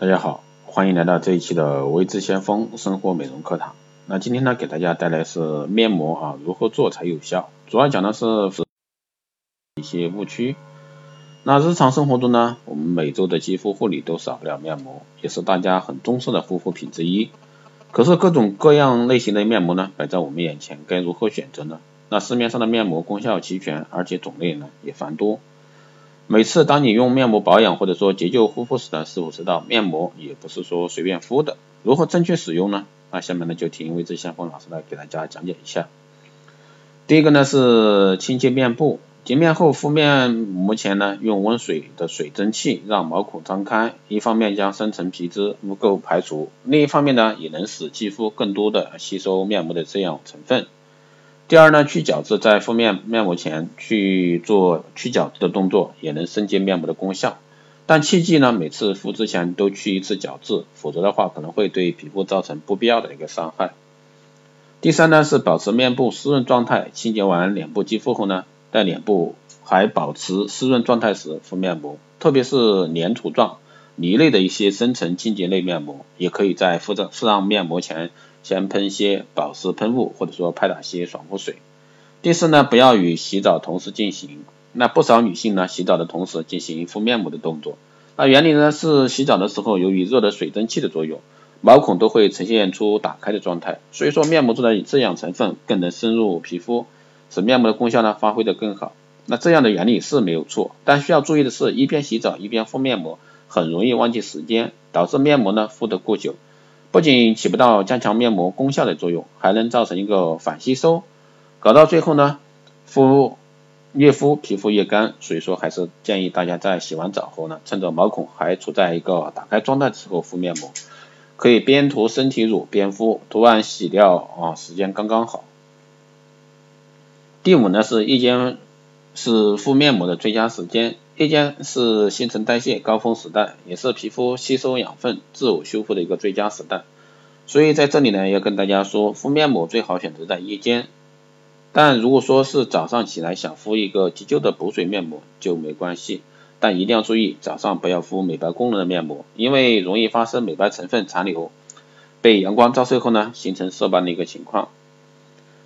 大家好，欢迎来到这一期的微智先锋生活美容课堂。那今天呢，给大家带来是面膜啊，如何做才有效？主要讲的是一些误区。那日常生活中呢，我们每周的肌肤护理都少不了面膜，也是大家很重视的护肤品之一。可是各种各样类型的面膜呢，摆在我们眼前，该如何选择呢？那市面上的面膜功效齐全，而且种类呢也繁多。每次当你用面膜保养或者说急救护肤时呢，是否知道面膜也不是说随便敷的？如何正确使用呢？那下面呢就听魏志先锋老师来给大家讲解一下。第一个呢是清洁面部，洁面后敷面膜前呢，用温水的水蒸气让毛孔张开，一方面将深层皮脂污垢排除，另一方面呢也能使肌肤更多的吸收面膜的滋养成分。第二呢，去角质，在敷面面膜前去做去角质的动作，也能升级面膜的功效。但切记呢，每次敷之前都去一次角质，否则的话可能会对皮肤造成不必要的一个伤害。第三呢，是保持面部湿润状态，清洁完脸部肌肤后呢，在脸部还保持湿润状态时敷面膜，特别是粘土状、泥类的一些深层清洁类面膜，也可以在敷上敷上面膜前。先喷一些保湿喷雾，或者说拍打些爽肤水。第四呢，不要与洗澡同时进行。那不少女性呢，洗澡的同时进行敷面膜的动作。那原理呢是洗澡的时候，由于热的水蒸气的作用，毛孔都会呈现出打开的状态，所以说面膜中的滋养成分更能深入皮肤，使面膜的功效呢发挥的更好。那这样的原理是没有错，但需要注意的是，一边洗澡一边敷面膜，很容易忘记时间，导致面膜呢敷得过久。不仅起不到加强面膜功效的作用，还能造成一个反吸收，搞到最后呢，敷越敷皮肤越干，所以说还是建议大家在洗完澡后呢，趁着毛孔还处在一个打开状态的时候敷面膜，可以边涂身体乳边敷，涂完洗掉啊，时间刚刚好。第五呢是夜间是敷面膜的最佳时间。夜间是新陈代谢高峰时代，也是皮肤吸收养分、自我修复的一个最佳时代。所以在这里呢，要跟大家说，敷面膜最好选择在夜间。但如果说是早上起来想敷一个急救的补水面膜就没关系，但一定要注意早上不要敷美白功能的面膜，因为容易发生美白成分残留被阳光照射后呢，形成色斑的一个情况。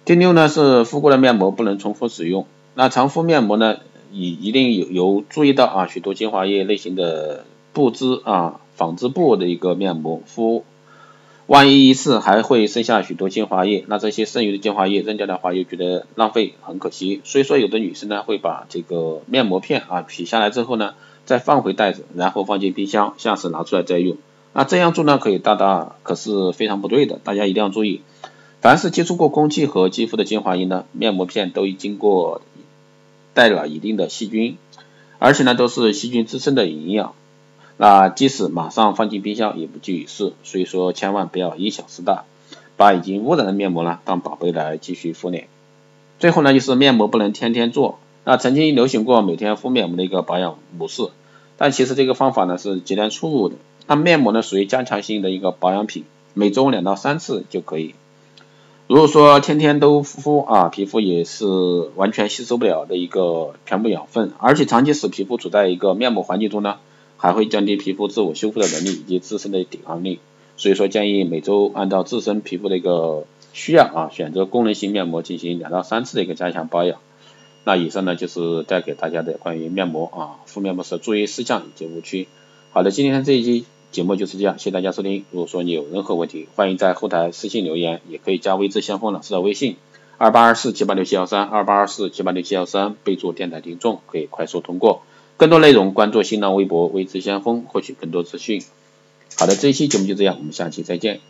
第六呢是敷过的面膜不能重复使用，那常敷面膜呢？你一定有有注意到啊，许多精华液类型的布织啊纺织布的一个面膜敷，万一一次还会剩下许多精华液，那这些剩余的精华液扔掉的话又觉得浪费，很可惜。所以说有的女生呢会把这个面膜片啊取下来之后呢，再放回袋子，然后放进冰箱，下次拿出来再用。那这样做呢可以大大可是非常不对的，大家一定要注意，凡是接触过空气和肌肤的精华液呢，面膜片都已经过。带了一定的细菌，而且呢都是细菌滋生的营养，那即使马上放进冰箱也不济于事，所以说千万不要因小失大，把已经污染的面膜呢当宝贝来继续敷脸。最后呢就是面膜不能天天做，那曾经流行过每天敷面膜的一个保养模式，但其实这个方法呢是极端错误的。那面膜呢属于加强性的一个保养品，每周两到三次就可以。如果说天天都敷啊，皮肤也是完全吸收不了的一个全部养分，而且长期使皮肤处在一个面膜环境中呢，还会降低皮肤自我修复的能力以及自身的抵抗力。所以说建议每周按照自身皮肤的一个需要啊，选择功能性面膜进行两到三次的一个加强保养。那以上呢就是带给大家的关于面膜啊敷面膜时注意事项以及误区。好的，今天这一期。节目就是这样，谢谢大家收听。如果说你有任何问题，欢迎在后台私信留言，也可以加微智先锋老师的微信二八二四七八六七幺三二八二四七八六七幺三，备注电台听众，可以快速通过。更多内容关注新浪微博微智先锋，获取更多资讯。好的，这一期节目就这样，我们下期再见。